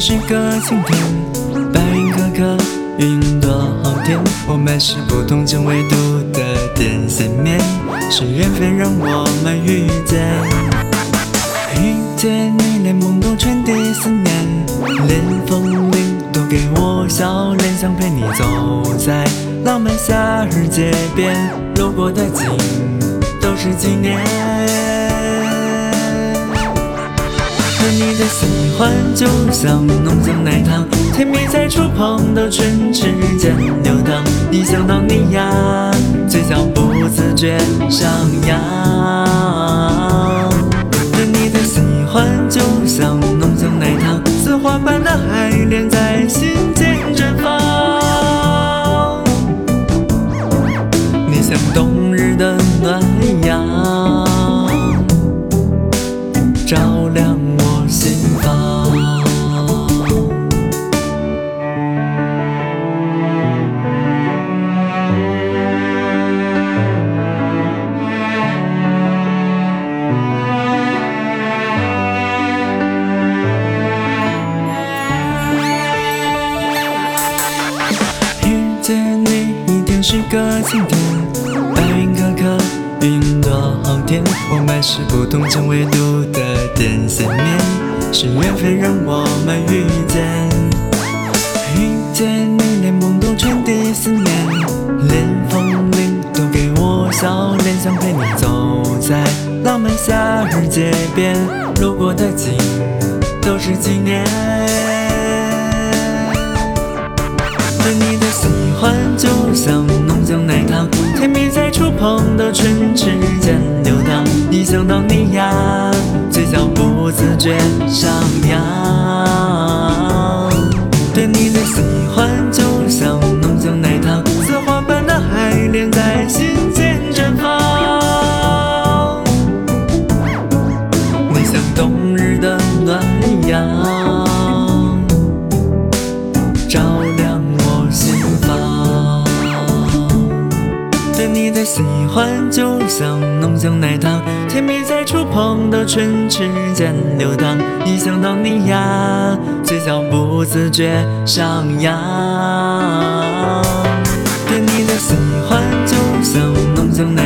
是个晴天，白云颗颗，云朵好甜。我们是不同经纬度的点线面，是缘分让我们遇见。遇见你，连梦都传递思念，连风铃都给我笑脸，想陪你走在浪漫夏日街边，路过的景都是纪念。喜欢就像浓香奶糖，甜蜜在触碰的唇齿间流淌。一想到你呀，嘴角不自觉上扬。是个晴天，白云颗颗，云朵好甜。我们是不同经纬度的点线面，是缘分让我们遇见。遇见你，连梦都传递思念，连风铃都给我笑脸，想陪你走在浪漫夏日街边，路过的景都是纪念。的唇齿间流淌。一想到你呀，嘴角不自觉上扬。对你的喜欢就像浓香奶糖，丝花般的爱恋在心间绽放。你像冬日的暖阳。你的喜欢就像浓香奶糖，甜蜜在触碰的唇齿间流淌。一想到你呀，嘴角不自觉上扬。对你的喜欢就像浓香奶